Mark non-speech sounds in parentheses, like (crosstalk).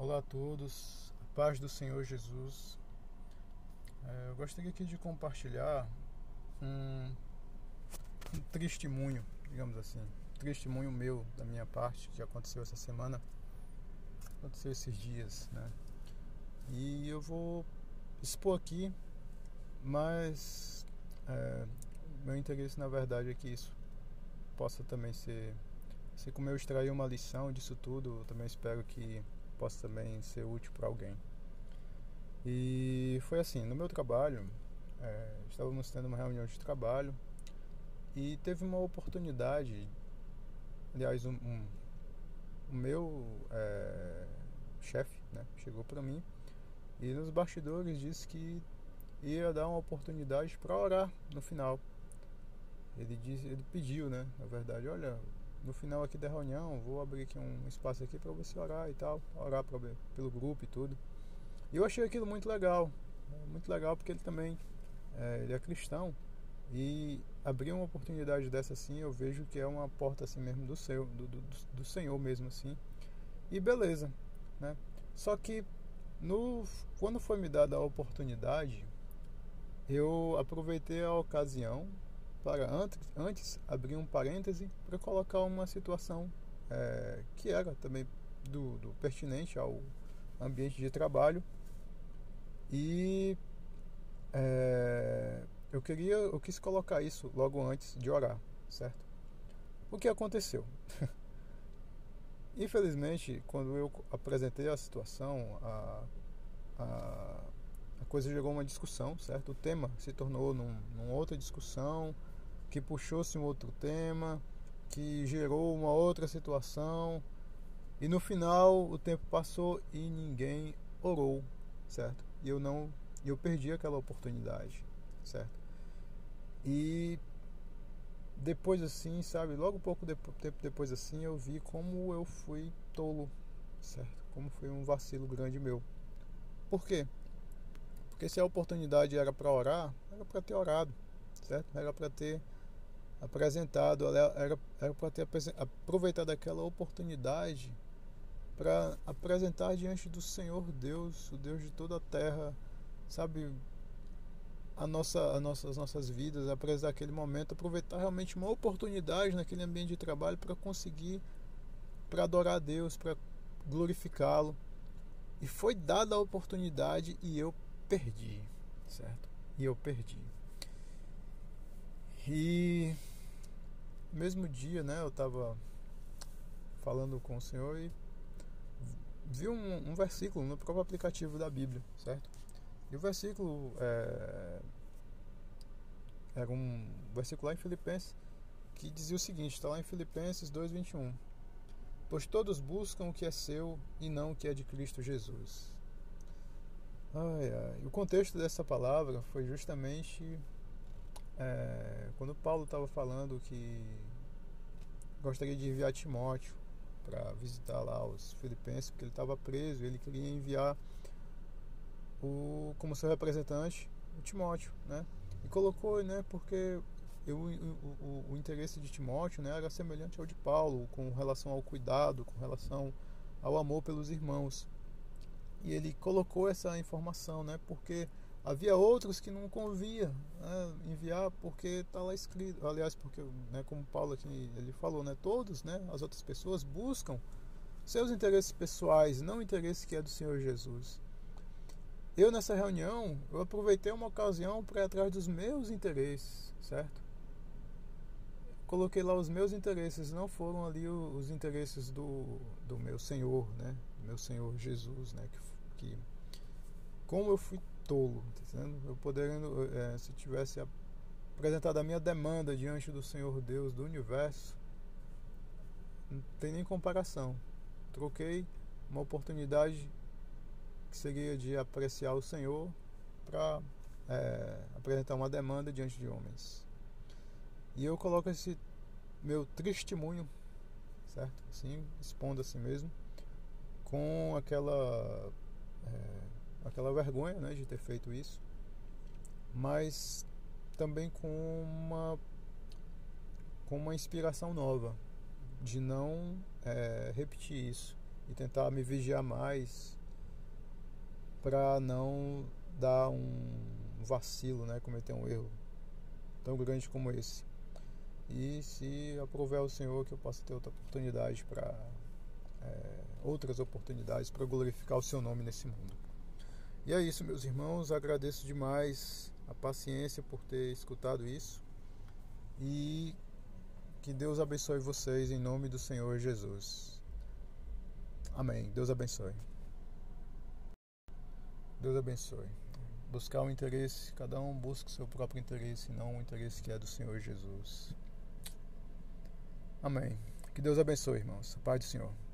Olá a todos, paz do Senhor Jesus. É, eu gostaria aqui de compartilhar um, um testemunho, digamos assim, um testemunho meu da minha parte que aconteceu essa semana, aconteceu esses dias, né? E eu vou expor aqui, mas é, meu interesse na verdade é que isso possa também ser, assim como eu extrair uma lição disso tudo, eu também espero que possa também ser útil para alguém. E foi assim, no meu trabalho, é, estávamos tendo uma reunião de trabalho e teve uma oportunidade, aliás, um, um o meu é, chefe né, chegou para mim e nos bastidores disse que ia dar uma oportunidade para orar no final. Ele disse, ele pediu, né, na verdade, olha, no final aqui da reunião, vou abrir aqui um espaço aqui para você orar e tal, orar pra, pelo grupo e tudo. E eu achei aquilo muito legal, muito legal porque ele também é, ele é cristão e abrir uma oportunidade dessa assim, eu vejo que é uma porta assim mesmo do seu, do, do, do Senhor mesmo assim. E beleza, né? Só que no quando foi me dada a oportunidade, eu aproveitei a ocasião para antes, antes abrir um parêntese para colocar uma situação é, que era também do, do, pertinente ao ambiente de trabalho. E é, eu queria eu quis colocar isso logo antes de orar certo? O que aconteceu? (laughs) Infelizmente quando eu apresentei a situação a, a, a coisa gerou uma discussão certo? O tema se tornou num, numa outra discussão que puxou-se um outro tema, que gerou uma outra situação. E no final o tempo passou e ninguém orou, certo? E eu não, eu perdi aquela oportunidade, certo? E depois assim, sabe, logo pouco tempo depois assim, eu vi como eu fui tolo, certo? Como foi um vacilo grande meu. Por quê? Porque se a oportunidade era para orar, era para ter orado, certo? Era para ter apresentado, era, era para ter aproveitado aquela oportunidade para apresentar diante do Senhor Deus, o Deus de toda a terra, sabe, a nossa, a nossa, as nossas vidas, apresentar aquele momento, aproveitar realmente uma oportunidade naquele ambiente de trabalho para conseguir, para adorar a Deus, para glorificá-lo. E foi dada a oportunidade e eu perdi, certo? E eu perdi. E mesmo dia, né, eu estava falando com o Senhor e vi um, um, versículo no próprio aplicativo da Bíblia, certo? E o versículo é, era um versículo lá em Filipenses que dizia o seguinte, está lá em Filipenses 2:21. Pois todos buscam o que é seu e não o que é de Cristo Jesus. Ai, ai. O contexto dessa palavra foi justamente é, quando Paulo estava falando que gostaria de enviar Timóteo para visitar lá os filipenses, porque ele estava preso, ele queria enviar o, como seu representante o Timóteo, né? E colocou, né, porque eu, o, o, o, interesse de Timóteo né, era semelhante ao de Paulo, com relação ao cuidado, com relação ao amor pelos irmãos. E ele colocou essa informação, né, porque Havia outros que não convia né, enviar porque está lá escrito, aliás, porque, né, como Paulo aqui ele falou, né, todos, né, as outras pessoas buscam seus interesses pessoais, não o interesse que é do Senhor Jesus. Eu nessa reunião, eu aproveitei uma ocasião para ir atrás dos meus interesses, certo? Coloquei lá os meus interesses, não foram ali os interesses do, do meu Senhor, né? Meu Senhor Jesus, né? Que, que como eu fui tolo, tá eu podendo, é, se tivesse apresentado a minha demanda diante do Senhor Deus do universo, não tem nem comparação. Troquei uma oportunidade que seria de apreciar o Senhor para é, apresentar uma demanda diante de homens. E eu coloco esse meu testemunho, certo? Assim, expondo assim mesmo, com aquela é, aquela vergonha né, de ter feito isso, mas também com uma, com uma inspiração nova de não é, repetir isso e tentar me vigiar mais para não dar um vacilo, né, cometer um erro tão grande como esse. E se aprover ao Senhor que eu possa ter outra oportunidade para é, outras oportunidades para glorificar o Seu nome nesse mundo. E é isso, meus irmãos. Agradeço demais a paciência por ter escutado isso e que Deus abençoe vocês em nome do Senhor Jesus. Amém. Deus abençoe. Deus abençoe. Buscar o interesse, cada um busca o seu próprio interesse, não o interesse que é do Senhor Jesus. Amém. Que Deus abençoe, irmãos. Pai do Senhor.